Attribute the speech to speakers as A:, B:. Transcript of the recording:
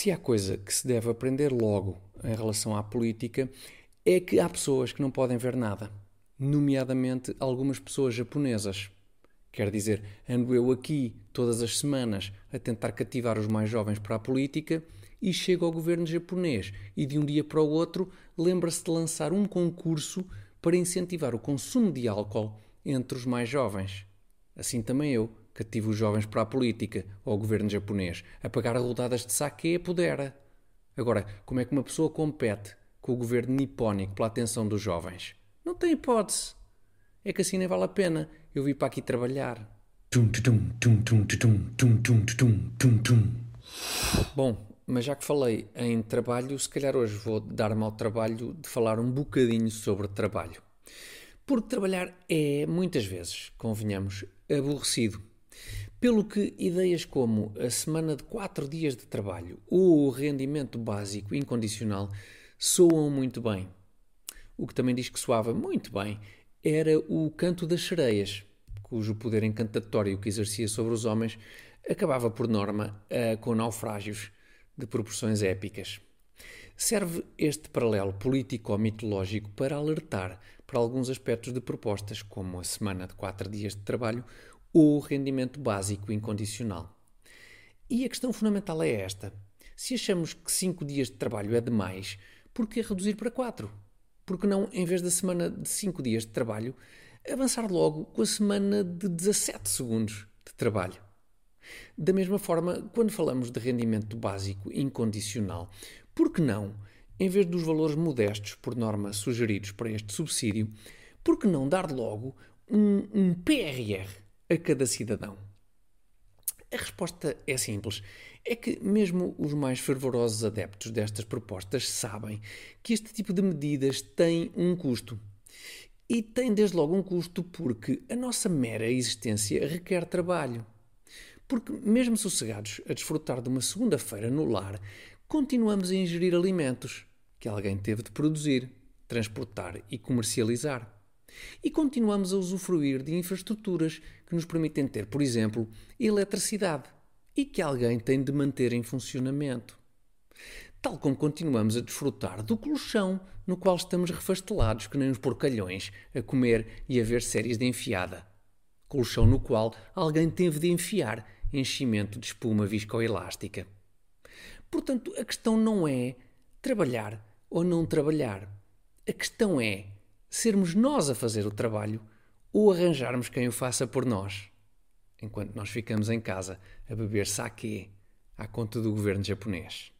A: Se há coisa que se deve aprender logo em relação à política, é que há pessoas que não podem ver nada, nomeadamente algumas pessoas japonesas. Quer dizer, ando eu aqui todas as semanas a tentar cativar os mais jovens para a política e chego ao governo japonês e de um dia para o outro lembra-se de lançar um concurso para incentivar o consumo de álcool entre os mais jovens. Assim também eu cativo os jovens para a política ou ao governo japonês. A pagar rodadas de saque pudera. Agora, como é que uma pessoa compete com o governo nipónico pela atenção dos jovens? Não tem hipótese. É que assim nem vale a pena. Eu vim para aqui trabalhar. Bom, mas já que falei em trabalho, se calhar hoje vou dar-me ao trabalho de falar um bocadinho sobre trabalho. Porque trabalhar é, muitas vezes, convenhamos, aborrecido. Pelo que ideias como a semana de 4 dias de trabalho ou o rendimento básico incondicional soam muito bem. O que também diz que soava muito bem era o canto das sereias, cujo poder encantatório que exercia sobre os homens acabava, por norma, com naufrágios de proporções épicas. Serve este paralelo político-mitológico para alertar para alguns aspectos de propostas, como a semana de quatro dias de trabalho ou rendimento básico incondicional. E a questão fundamental é esta: se achamos que cinco dias de trabalho é demais, por que reduzir para quatro? Por que não, em vez da semana de cinco dias de trabalho, avançar logo com a semana de 17 segundos de trabalho? Da mesma forma, quando falamos de rendimento básico incondicional, por que não, em vez dos valores modestos por norma sugeridos para este subsídio, por que não dar logo um, um PRR a cada cidadão? A resposta é simples. É que mesmo os mais fervorosos adeptos destas propostas sabem que este tipo de medidas tem um custo. E tem desde logo um custo porque a nossa mera existência requer trabalho. Porque, mesmo sossegados a desfrutar de uma segunda-feira no lar, continuamos a ingerir alimentos que alguém teve de produzir, transportar e comercializar. E continuamos a usufruir de infraestruturas que nos permitem ter, por exemplo, eletricidade e que alguém tem de manter em funcionamento. Tal como continuamos a desfrutar do colchão no qual estamos refastelados que nem uns porcalhões a comer e a ver séries de enfiada. Colchão no qual alguém teve de enfiar enchimento de espuma viscoelástica. Portanto, a questão não é trabalhar ou não trabalhar. A questão é sermos nós a fazer o trabalho ou arranjarmos quem o faça por nós, enquanto nós ficamos em casa a beber sake à conta do governo japonês.